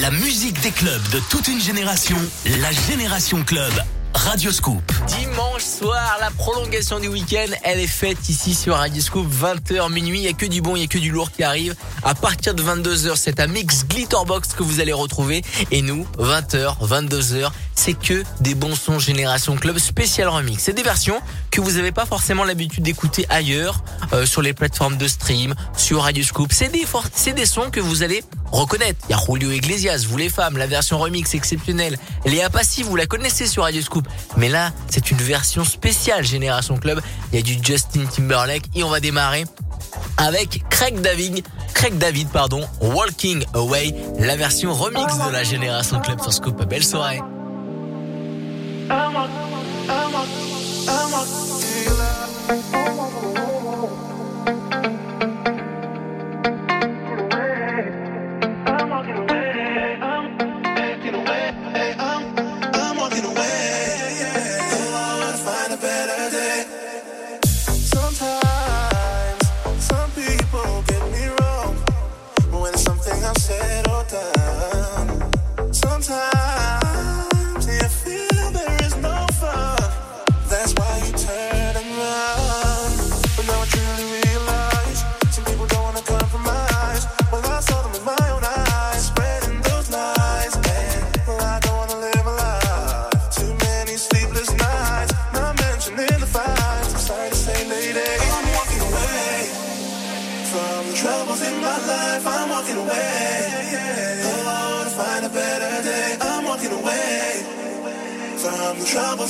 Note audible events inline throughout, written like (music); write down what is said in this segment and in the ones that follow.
La musique des clubs de toute une génération, la Génération Club. Radio Scoop. Dimanche soir, la prolongation du week-end, elle est faite ici sur Radio Scoop, 20h minuit. Il n'y a que du bon, il n'y a que du lourd qui arrive. À partir de 22h, c'est un mix Glitterbox que vous allez retrouver. Et nous, 20h, 22h, c'est que des bons sons Génération Club spécial remix. C'est des versions que vous n'avez pas forcément l'habitude d'écouter ailleurs, euh, sur les plateformes de stream, sur Radio Scoop. C'est des, c'est des sons que vous allez reconnaître. Il y a Julio Iglesias, vous les femmes, la version remix exceptionnelle. Léa Passy, vous la connaissez sur Radio Scoop. Mais là, c'est une version spéciale Génération Club. Il y a du Justin Timberlake et on va démarrer avec Craig David, Craig David, pardon, Walking Away, la version remix de la Génération Club sur Scoop. Belle soirée. I'm a healer.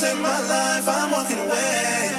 In my life, I'm walking away.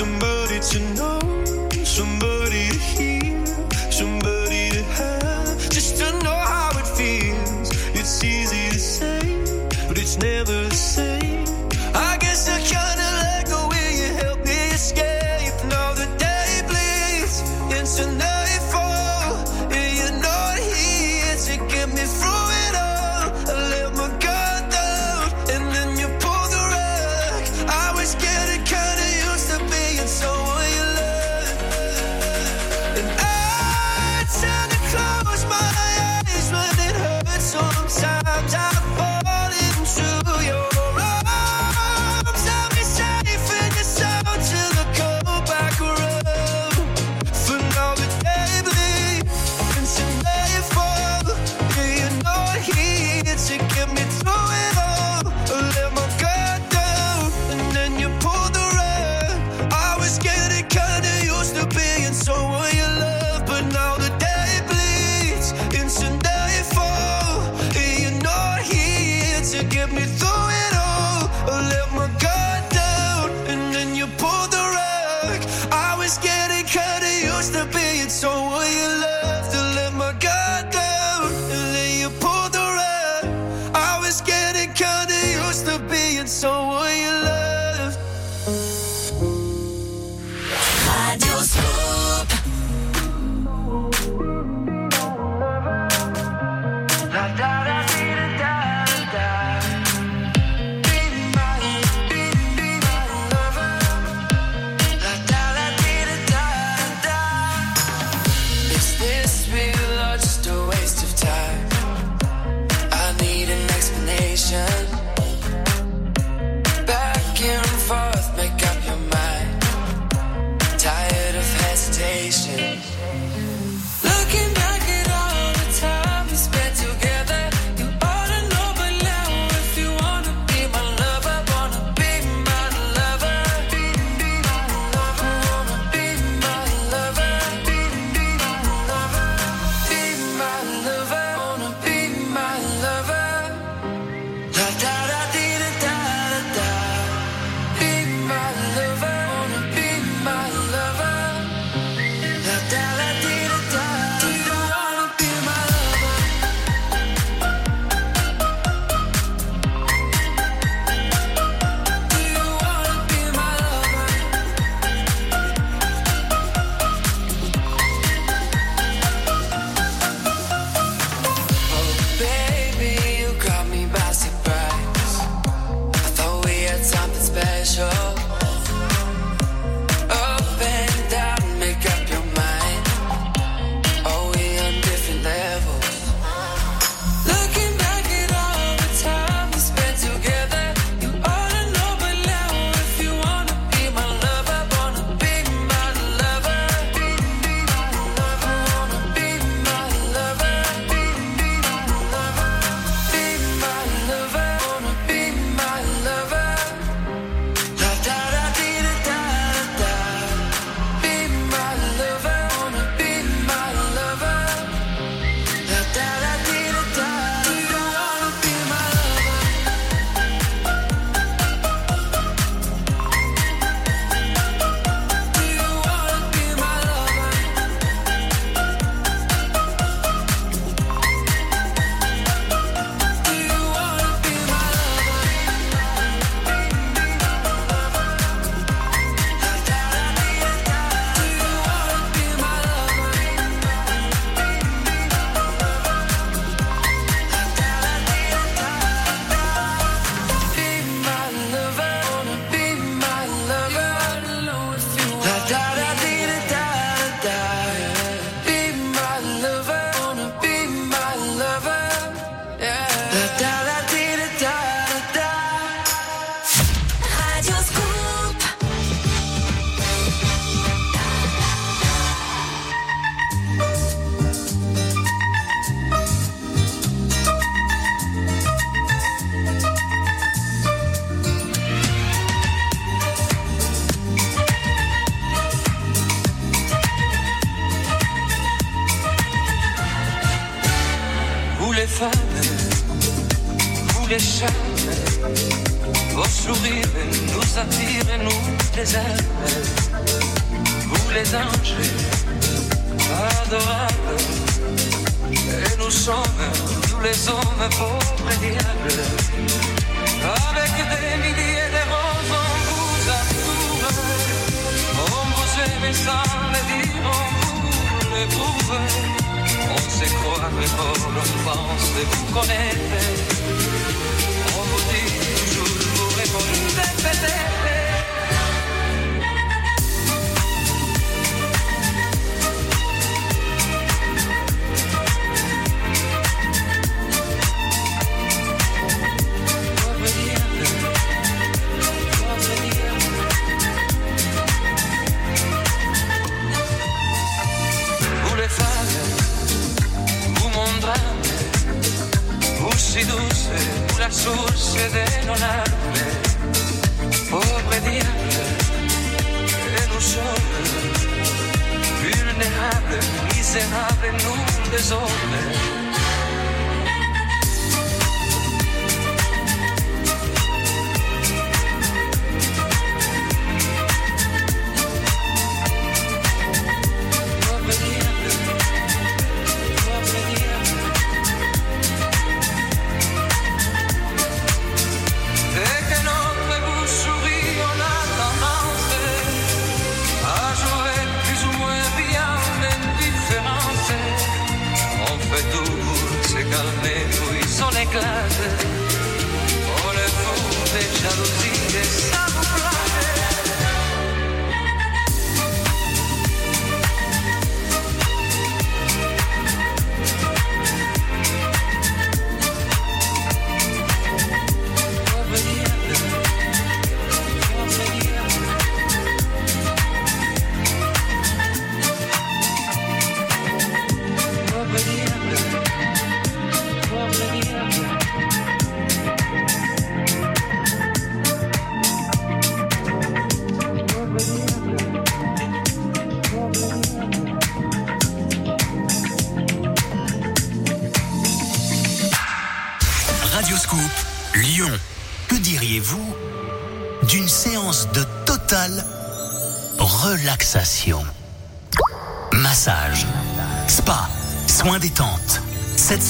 somebody to know, somebody to hear, somebody to have, just to know how it feels. It's easy to say, but it's never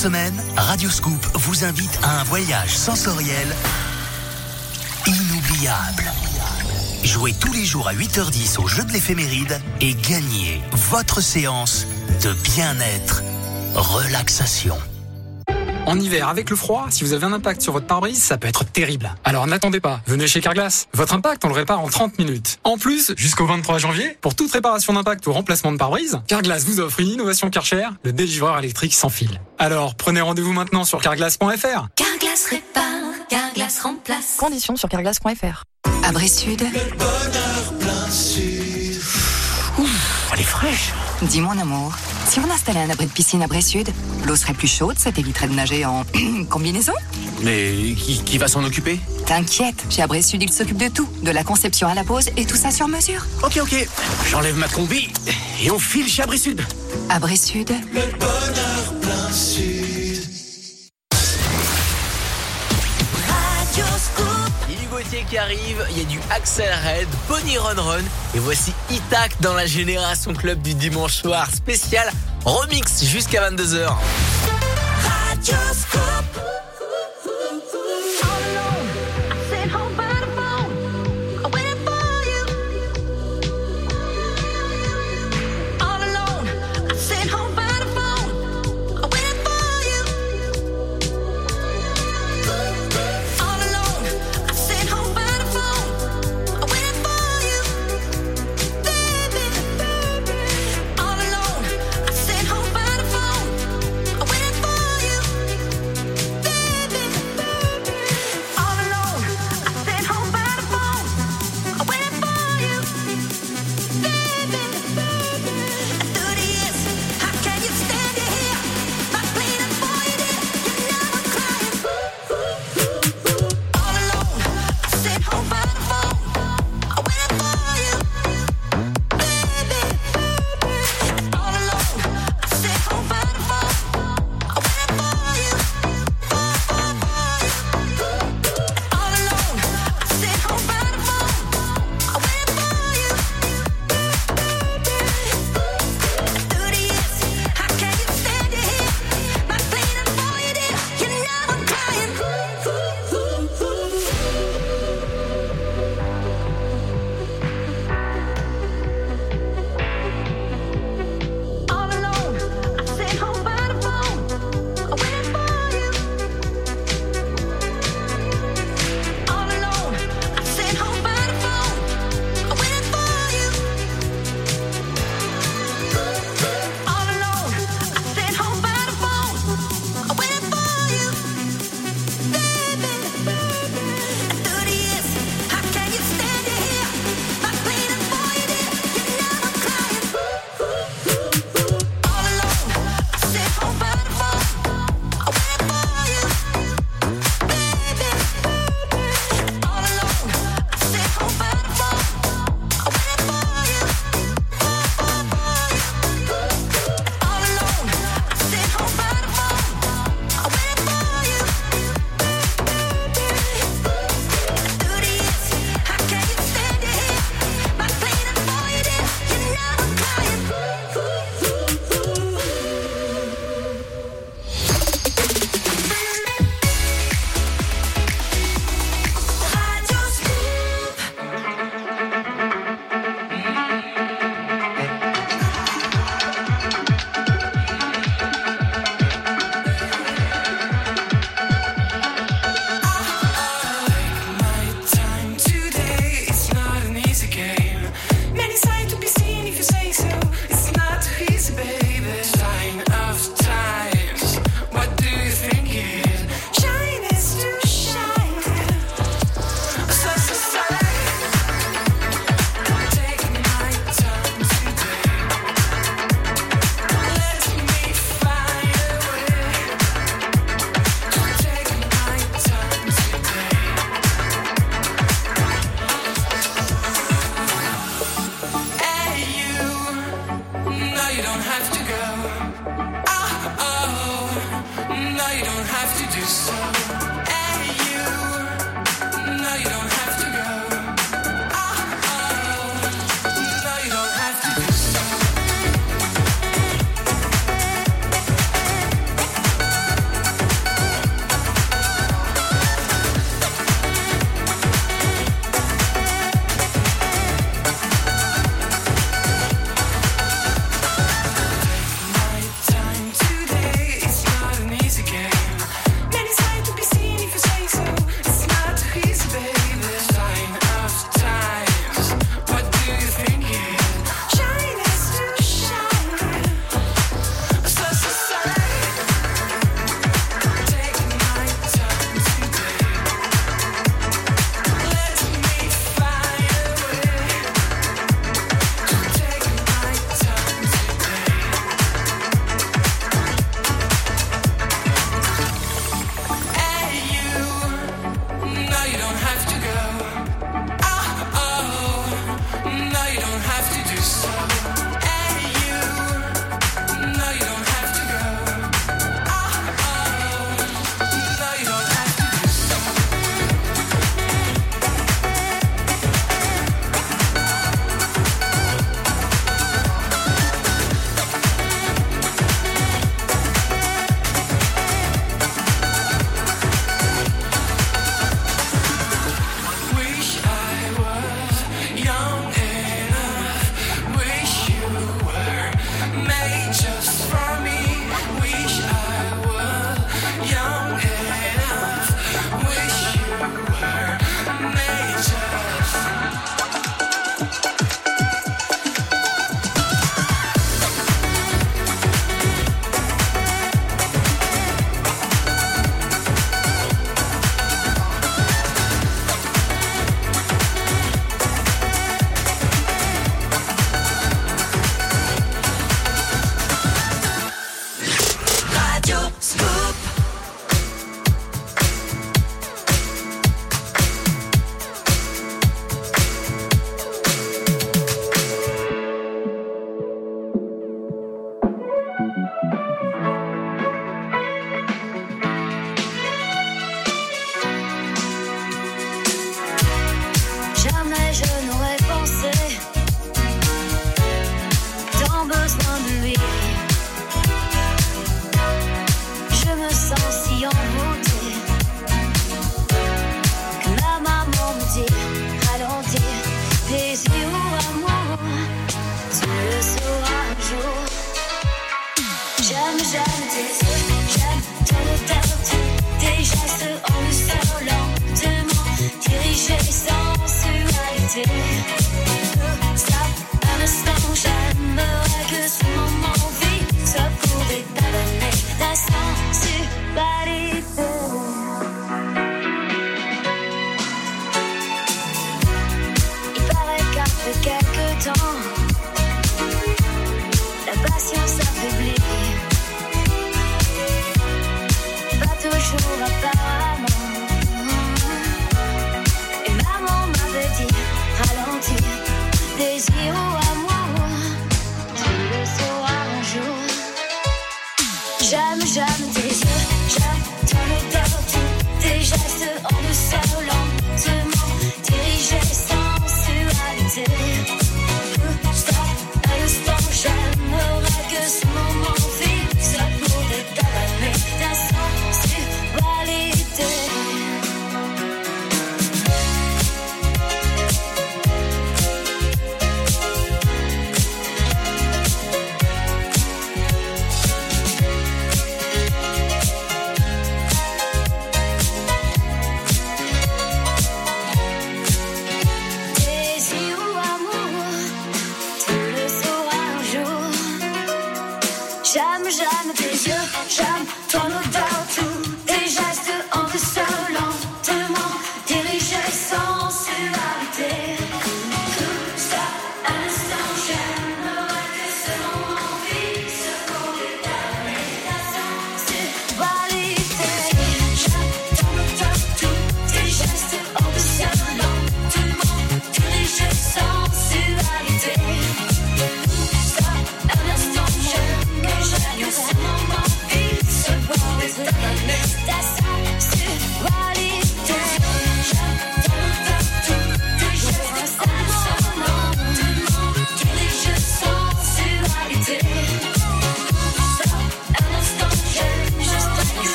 Semaine, Radioscoop vous invite à un voyage sensoriel inoubliable. Jouez tous les jours à 8h10 au jeu de l'éphéméride et gagnez votre séance de bien-être, relaxation. En hiver, avec le froid, si vous avez un impact sur votre pare-brise, ça peut être terrible. Alors n'attendez pas, venez chez Carglass. Votre impact, on le répare en 30 minutes. En plus, jusqu'au 23 janvier, pour toute réparation d'impact ou remplacement de pare-brise, Carglass vous offre une innovation Karcher, le délivreur électrique sans fil. Alors, prenez rendez-vous maintenant sur carglass.fr. Carglass répare, Carglass remplace. Conditions sur carglass.fr. Abri Sud, Elle est fraîche. Dis mon amour, si on installait un abri de piscine à Bray-Sud, l'eau serait plus chaude, ça t'éviterait de nager en (clears throat) combinaison Mais qui, qui va s'en occuper? T'inquiète, chez Abré-Sud, ils s'occupent de tout, de la conception à la pose et tout ça sur mesure. Ok, ok. J'enlève ma combi et on file chez Abri Sud. Abré-Sud, Lily Gauthier qui arrive, il y a du Axel Red, Bonnie Run Run et voici Itac dans la Génération Club du dimanche soir spécial remix jusqu'à 22h. All alone,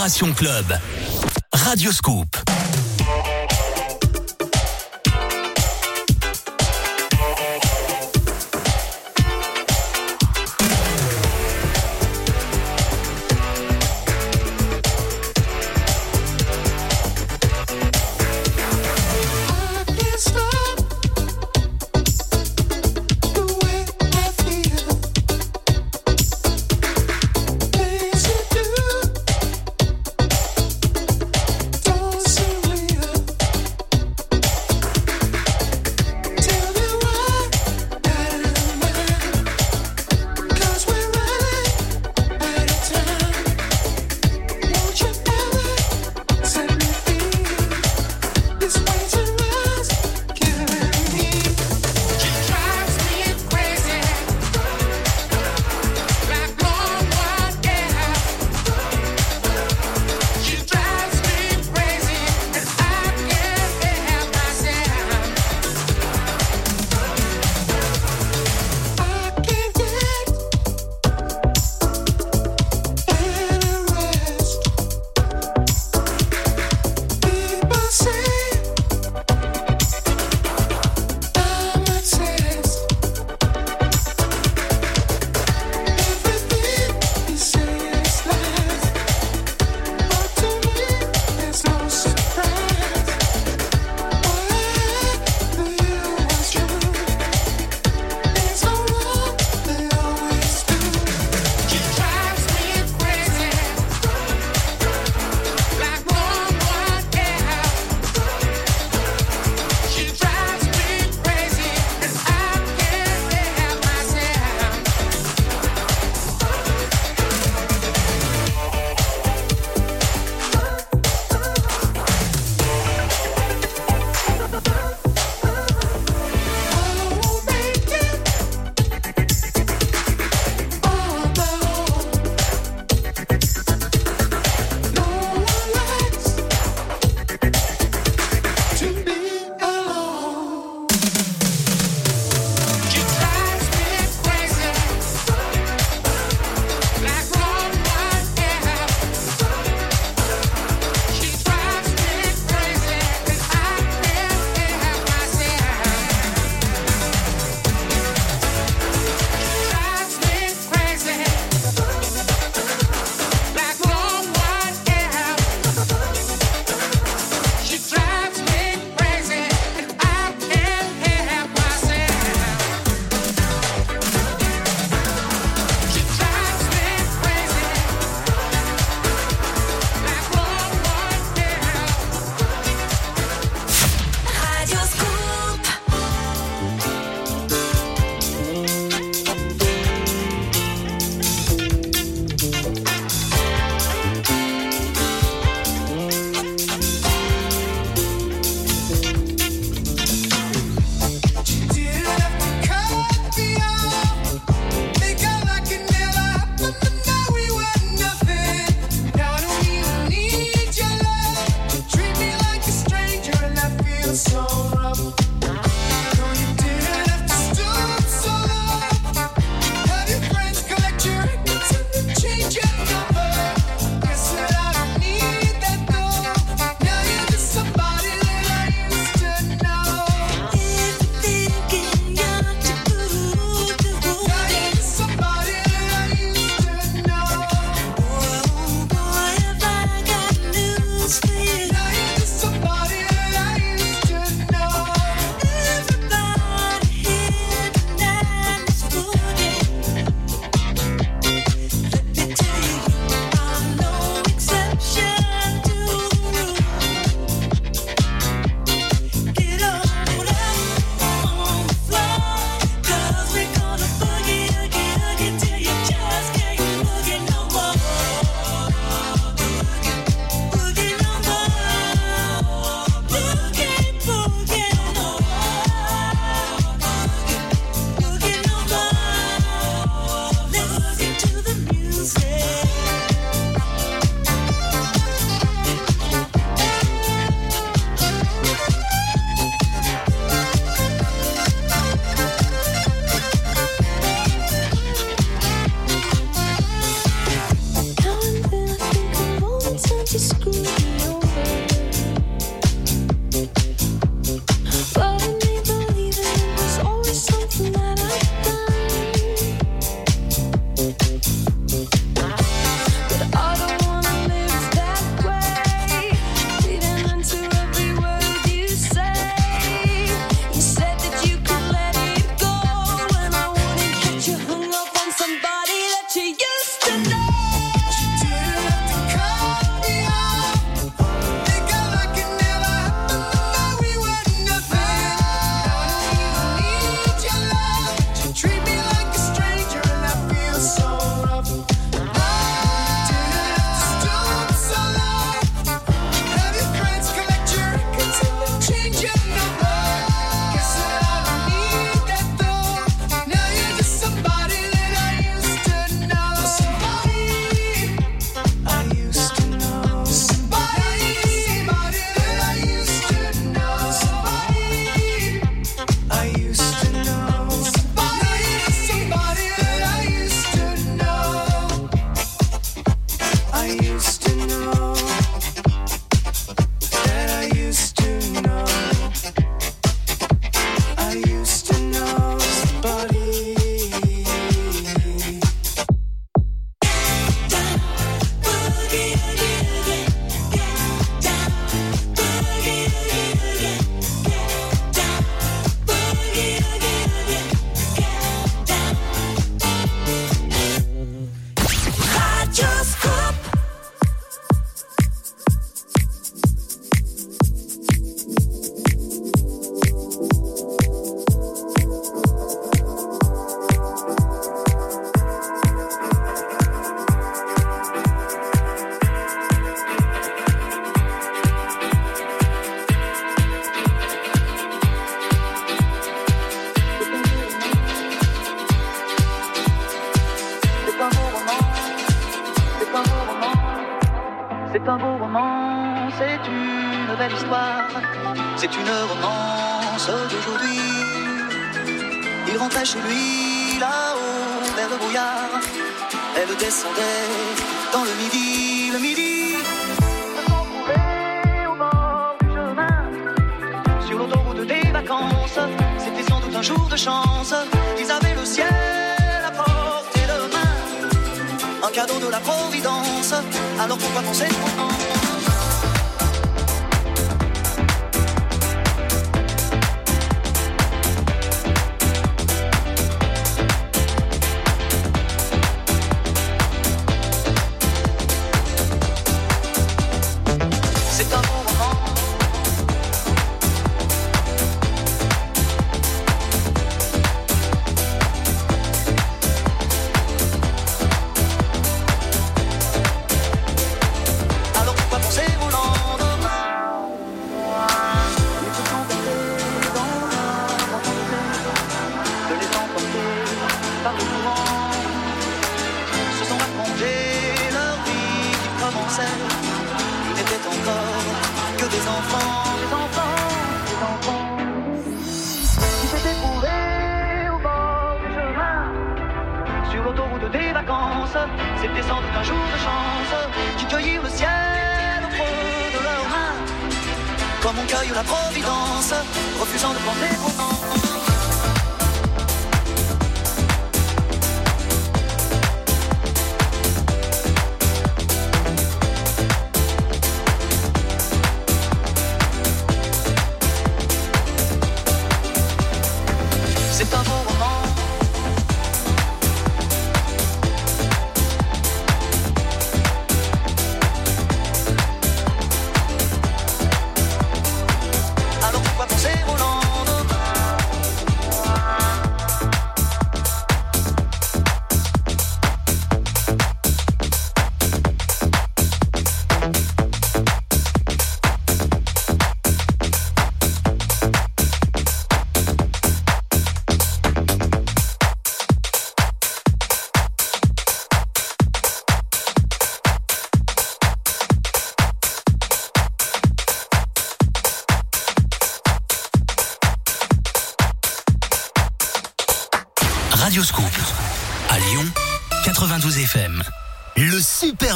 Génération Club. Radio Scoop.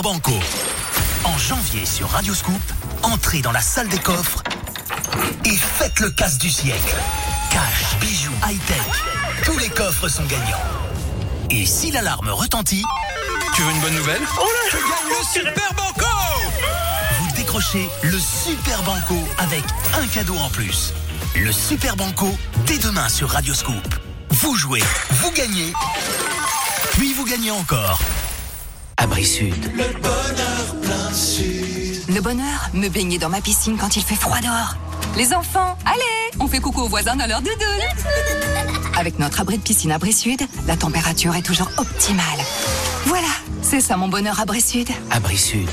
Banco. En janvier sur Radio Scoop, entrez dans la salle des coffres et faites le casse du siècle. Cash, bijoux, high-tech. Tous les coffres sont gagnants. Et si l'alarme retentit, Tu veux une bonne nouvelle tu gagnes le Super Banco Vous décrochez le Super Banco avec un cadeau en plus. Le Super Banco, dès demain sur Radio Scoop. Vous jouez, vous gagnez, puis vous gagnez encore. Abri Sud. Le bonheur, me baigner dans ma piscine quand il fait froid dehors. Les enfants, allez, on fait coucou aux voisins dans leur doudoune. Avec notre abri de piscine Abri Sud, la température est toujours optimale. Voilà, c'est ça mon bonheur Abri Sud. Abri Sud.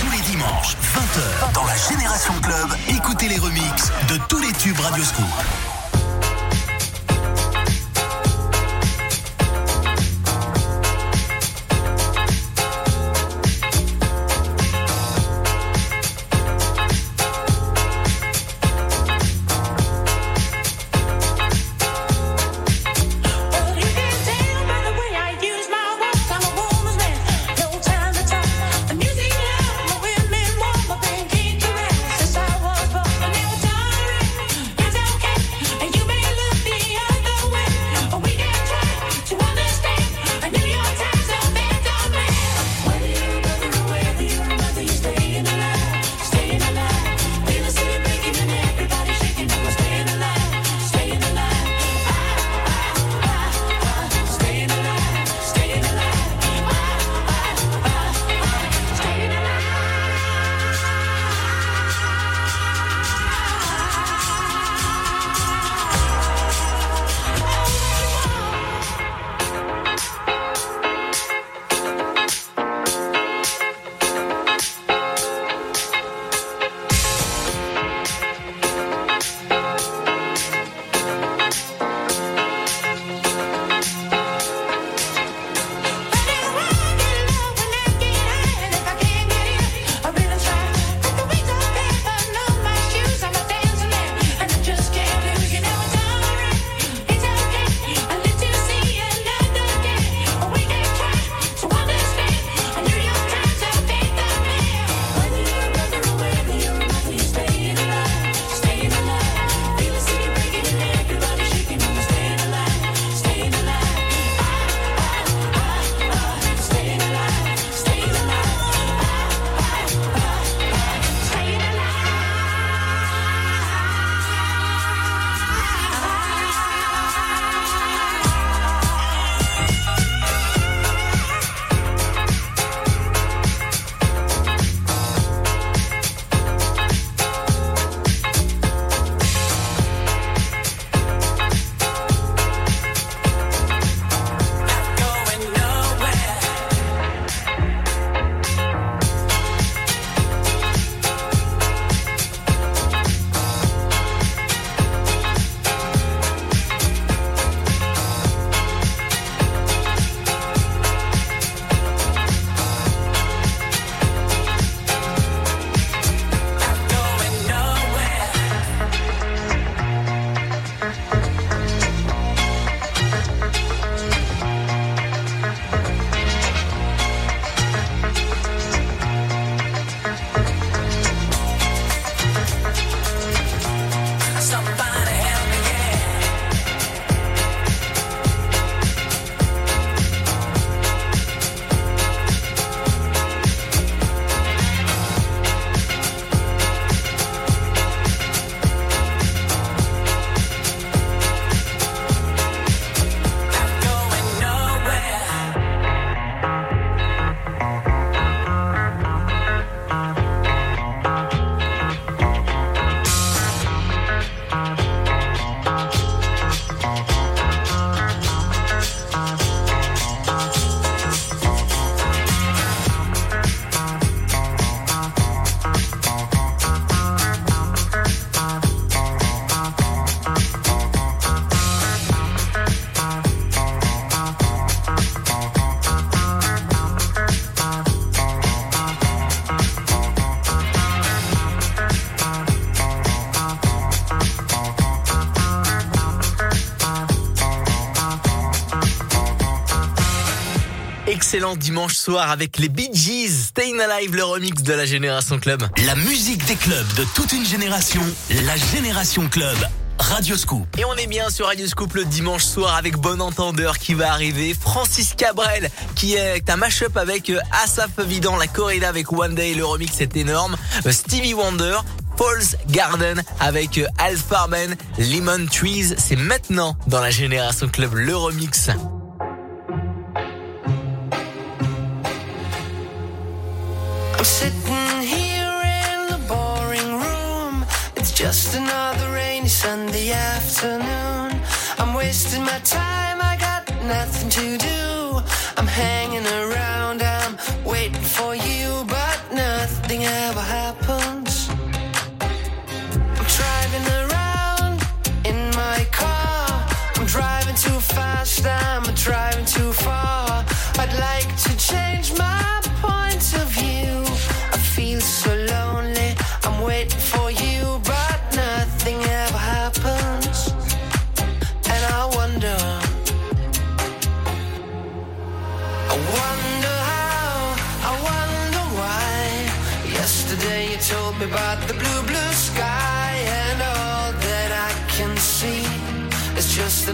Tous les dimanches, 20h, dans la Génération Club, écoutez les remixes de tous les tubes Radio Scoop. Excellent dimanche soir avec les Bee Gees, Staying Alive, le remix de la Génération Club. La musique des clubs de toute une génération, la Génération Club. Radio Scoop. Et on est bien sur Radio Scoop le dimanche soir avec Bon Entendeur qui va arriver, Francis Cabrel qui est un mash-up avec euh, Asaf Vidant, la corrida avec One Day, le remix est énorme, Euh, Stevie Wonder, Paul's Garden avec euh, Al Farben, Lemon Trees, c'est maintenant dans la Génération Club le remix. I'm sitting here in the boring room. It's just another rainy Sunday afternoon. I'm wasting my time, I got nothing to do. I'm hanging around,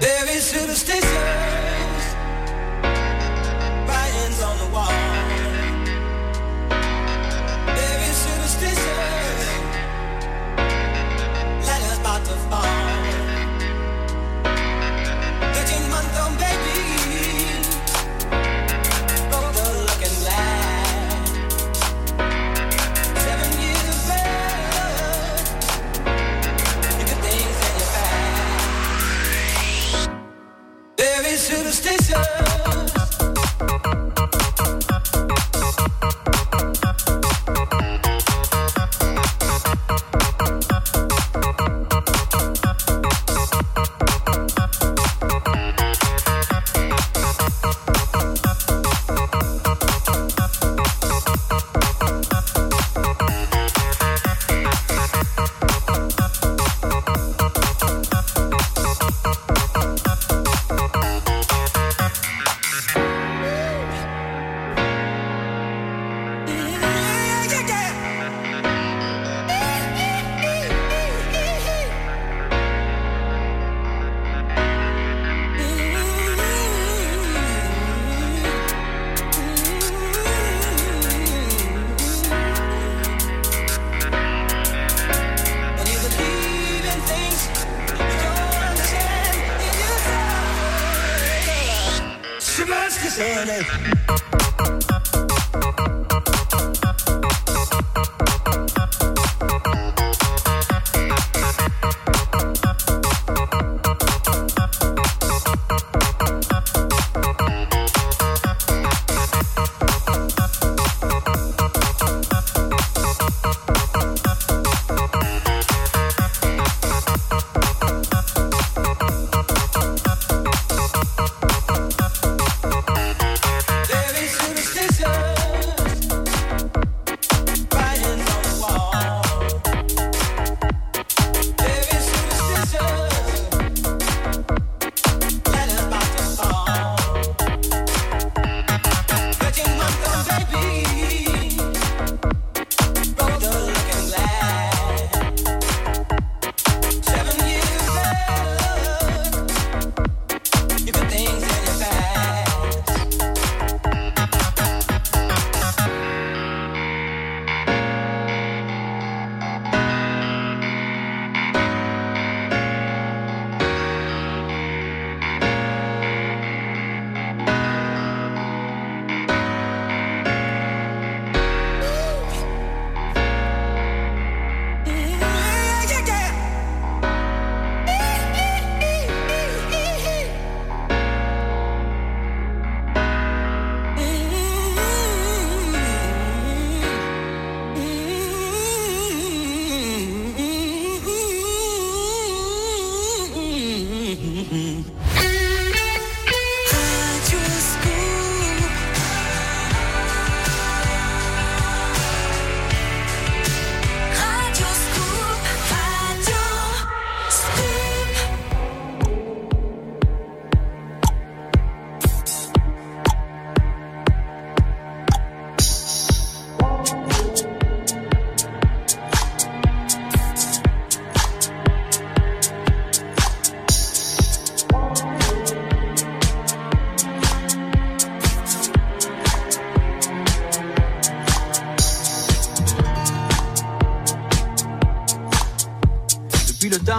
There is should've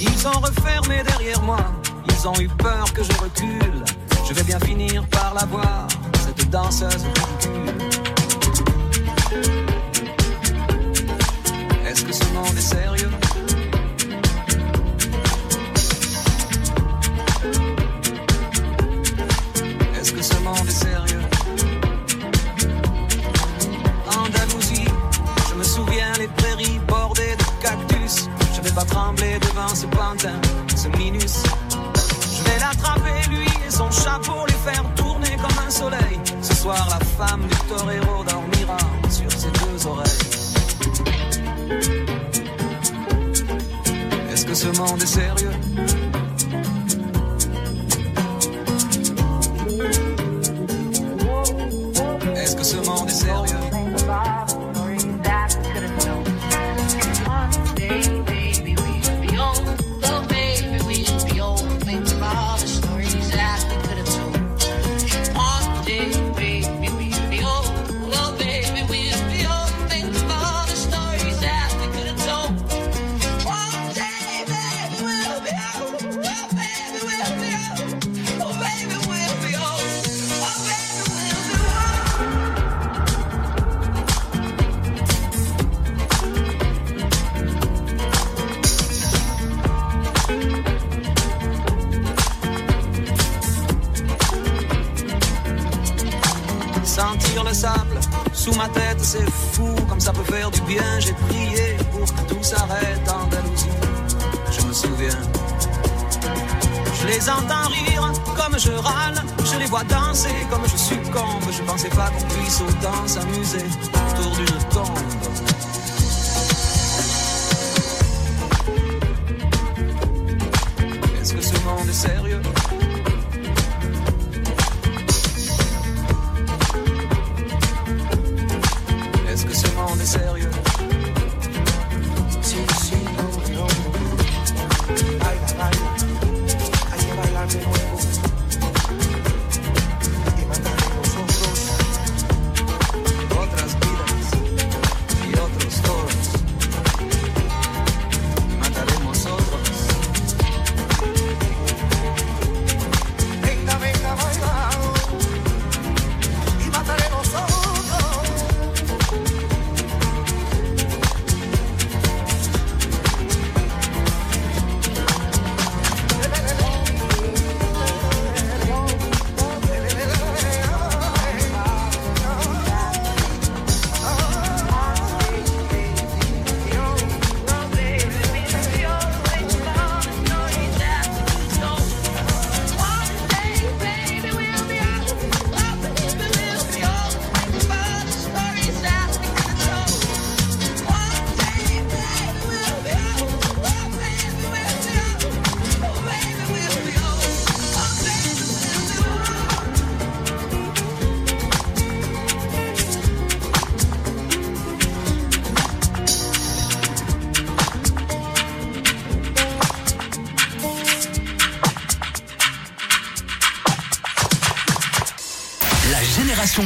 Ils ont refermé derrière moi, ils ont eu peur que je recule. Je vais bien finir par la voir, cette danseuse ridicule. Son chapeau, les faire tourner comme un soleil. Ce soir, la femme du torero dormira sur ses deux oreilles. Est-ce que ce monde est sérieux? music.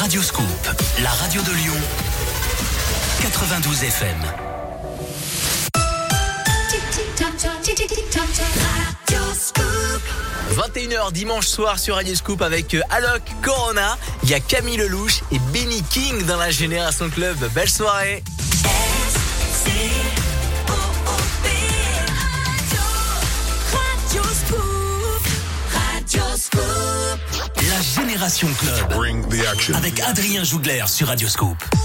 Radioscoop, la radio de Lyon, 92 FM. 21h dimanche soir sur Radio Scoop avec euh, Alok Corona, il y a Camille Lelouch et Benny King dans la Génération Club. Belle soirée. Avec Adrien Jougler sur Radioscope.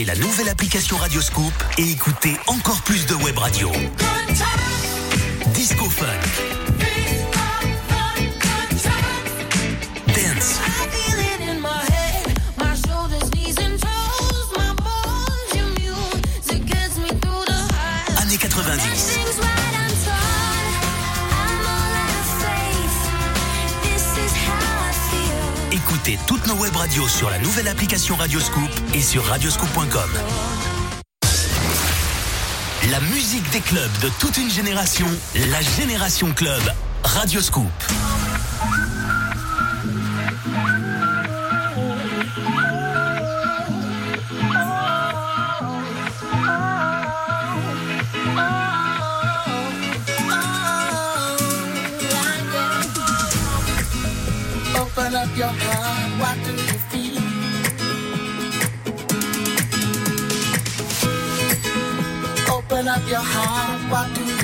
la nouvelle application Radioscope et écouter encore plus de web radio. radio sur la nouvelle application Radioscoop et sur radioscoop.com. La musique des clubs de toute une génération, la Génération Club, Radioscoop. Open up your. open up your heart, what do you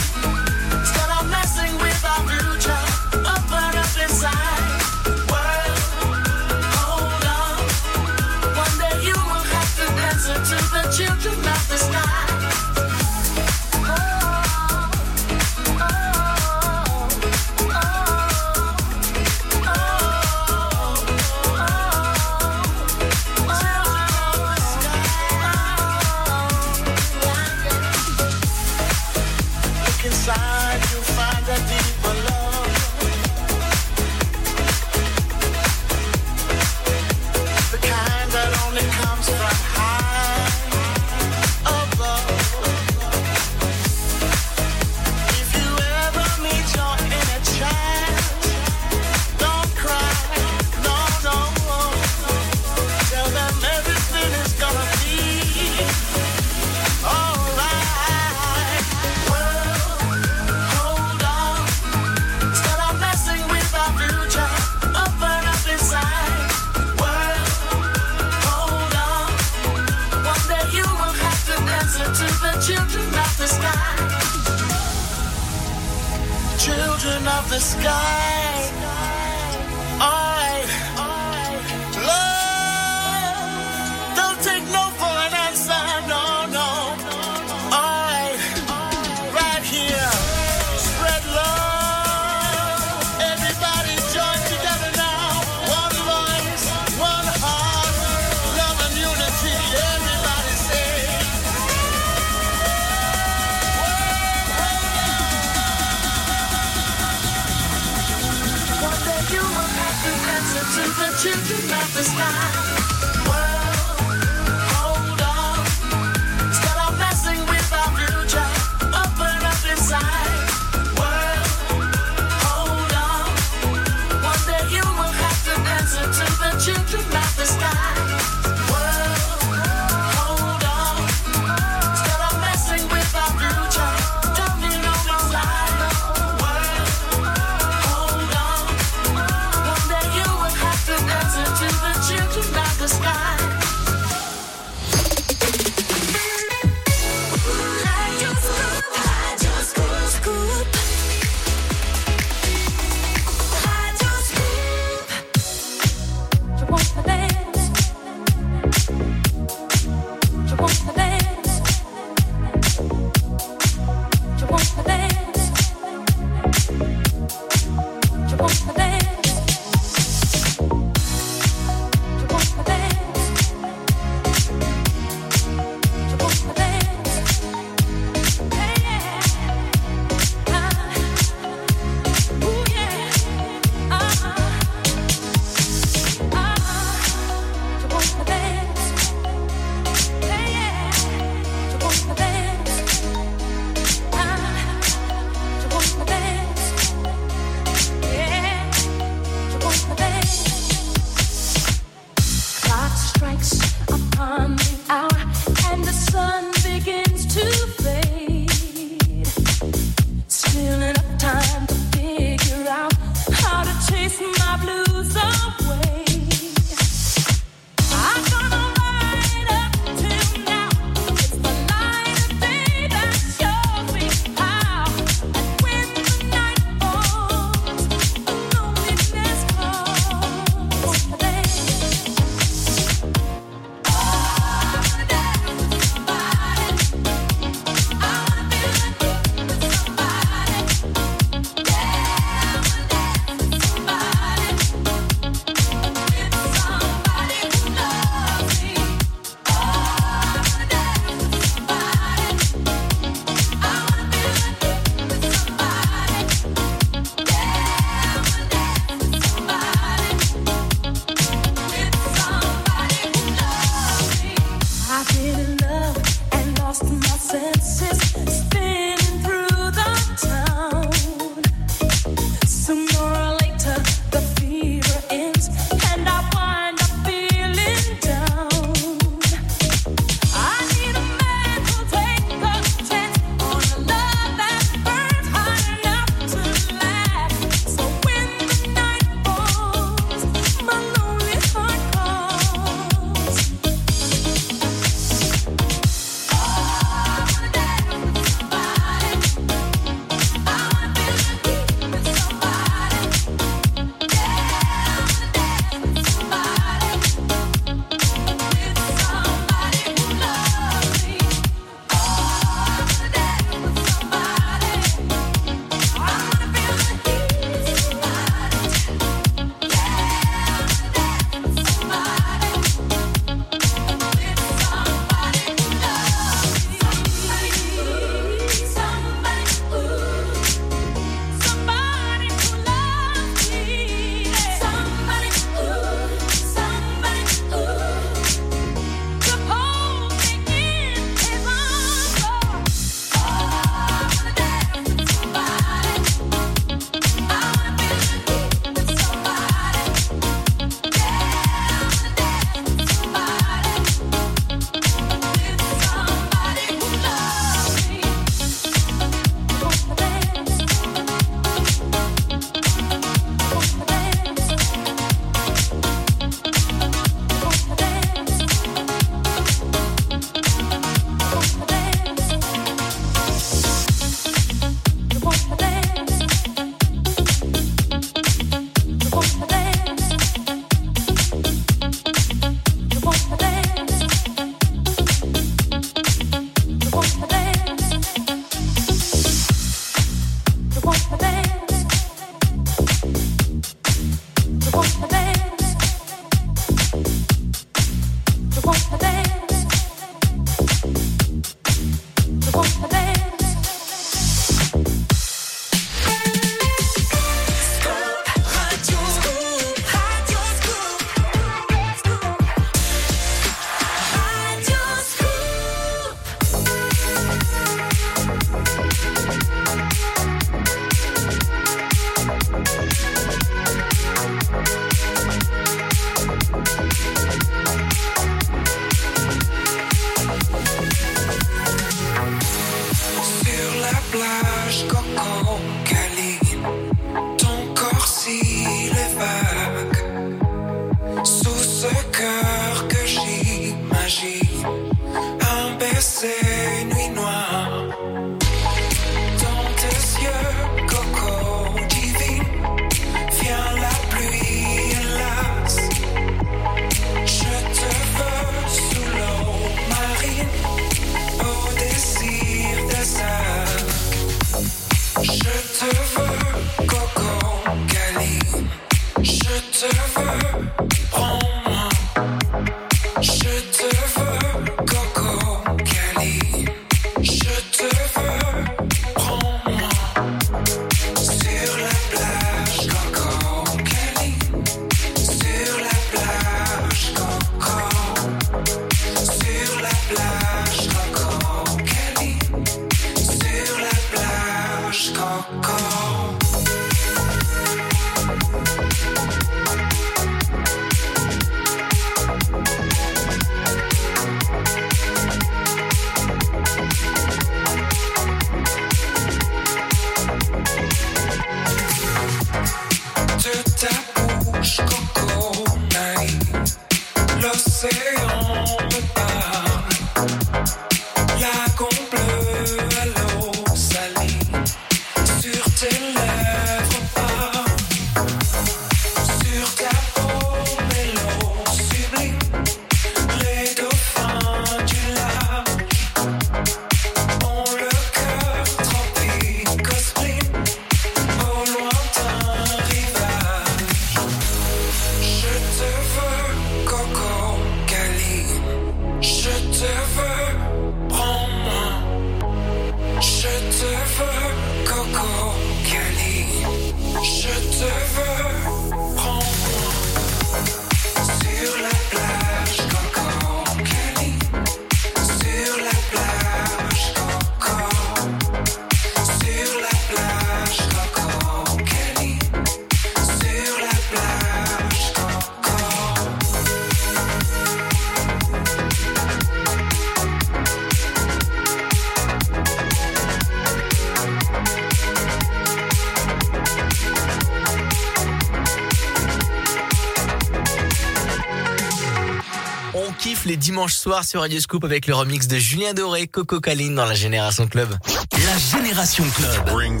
Dimanche dimanches soirs sur Radio Scoop avec le remix de Julien Doré, Coco Caline dans la Génération Club. La Génération Club. Bring.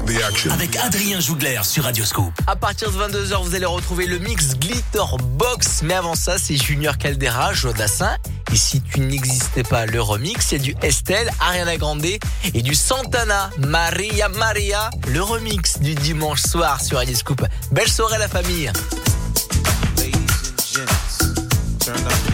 Avec Adrien Jougler sur Radio Scoop. À partir de 22h, vous allez retrouver le mix Glitterbox. Mais avant ça, c'est Junior Caldera, Jodassin. Et si tu n'existais pas, le remix, c'est du Estelle, Ariana Grande et du Santana, Maria Maria. Le remix du dimanche soir sur Radio Scoop. Belle soirée la famille. Turn up.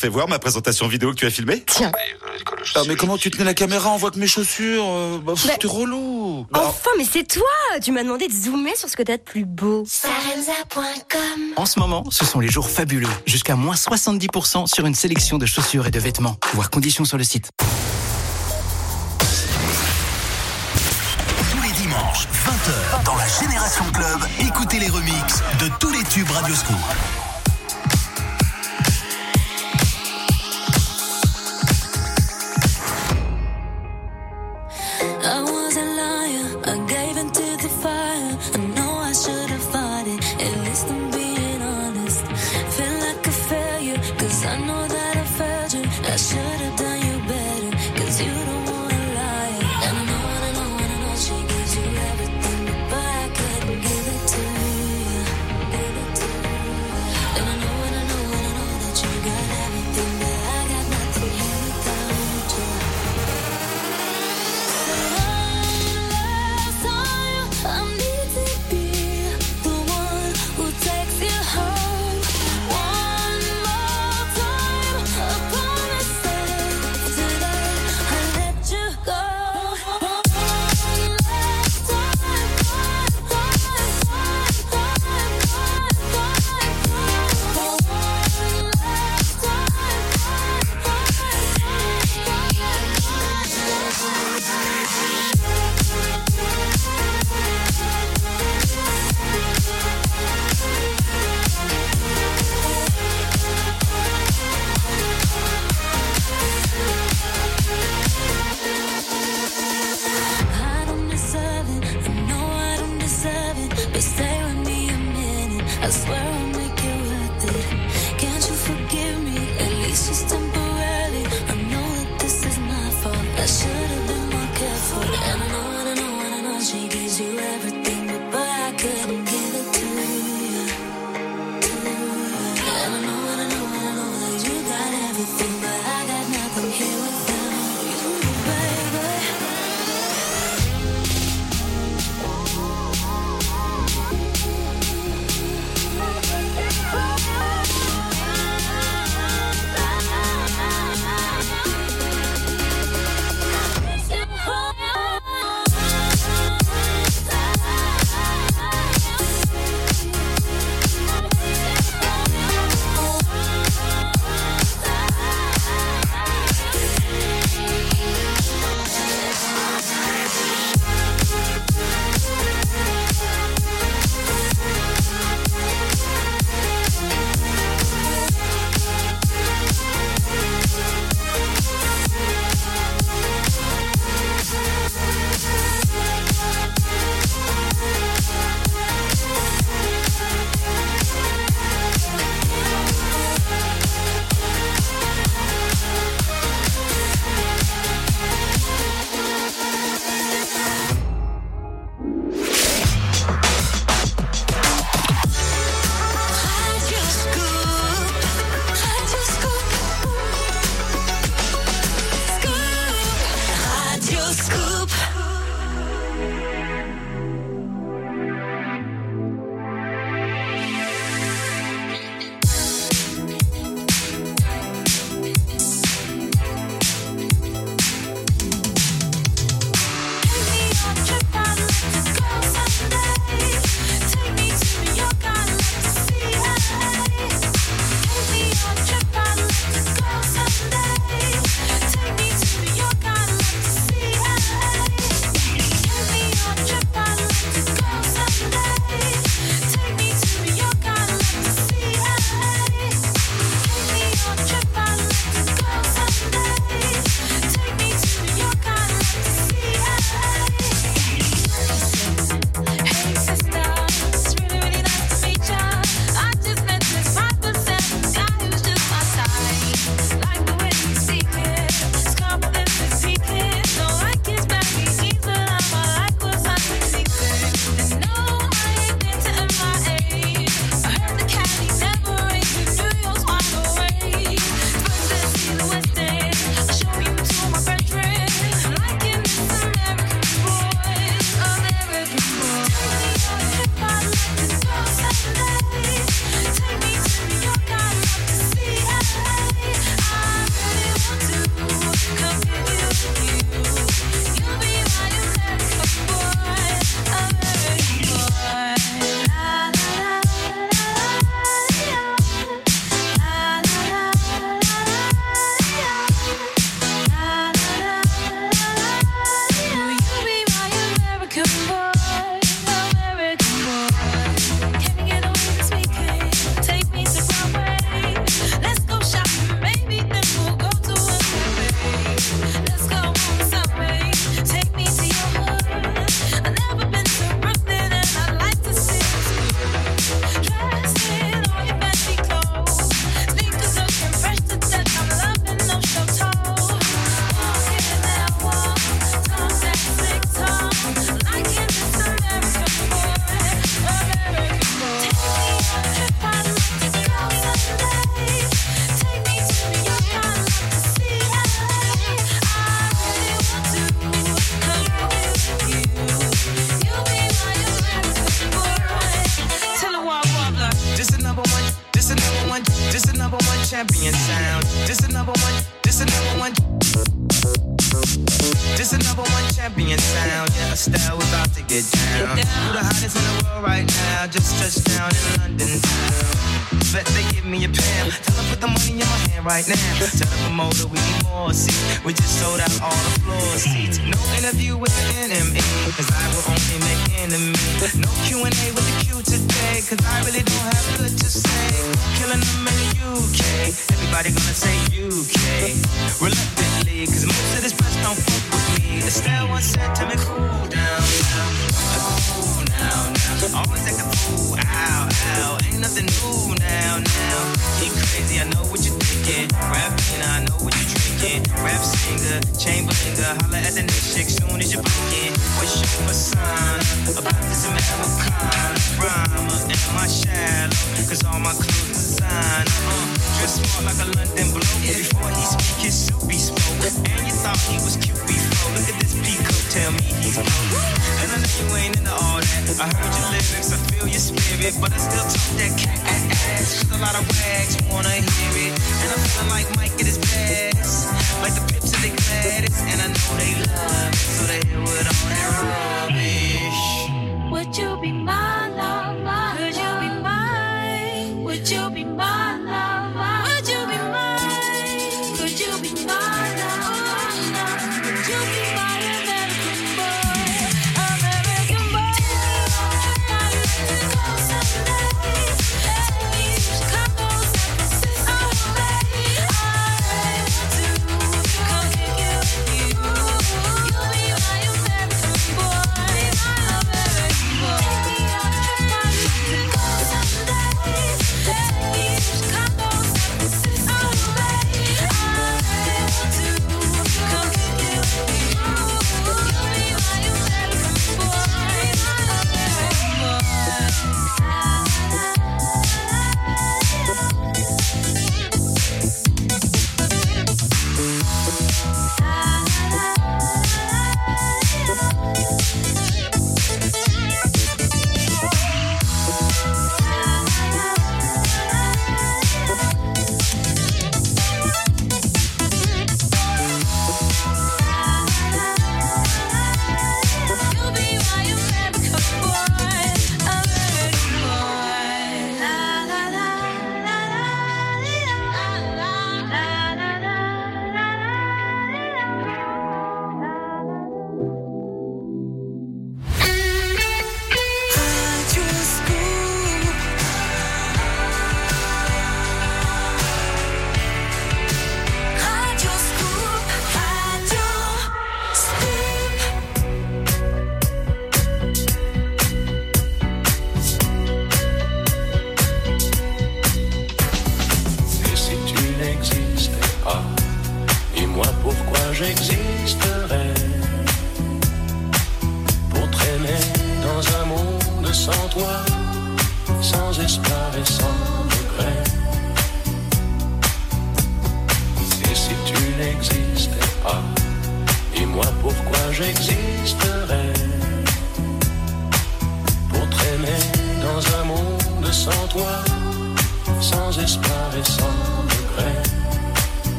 Fais voir ma présentation vidéo que tu as filmée. Tiens. Ah, mais ah, comment tu tenais la caméra On voit que mes chaussures. Euh, bah, bah relou. Enfin, mais c'est toi Tu m'as demandé de zoomer sur ce que t'as de plus beau. En ce moment, ce sont les jours fabuleux. Jusqu'à moins 70% sur une sélection de chaussures et de vêtements. Voir conditions sur le site. Tous les dimanches, 20h, dans la Génération Club, écoutez les remixes de tous les tubes Radio School.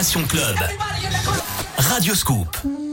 Génération Club. Radio.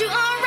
you are.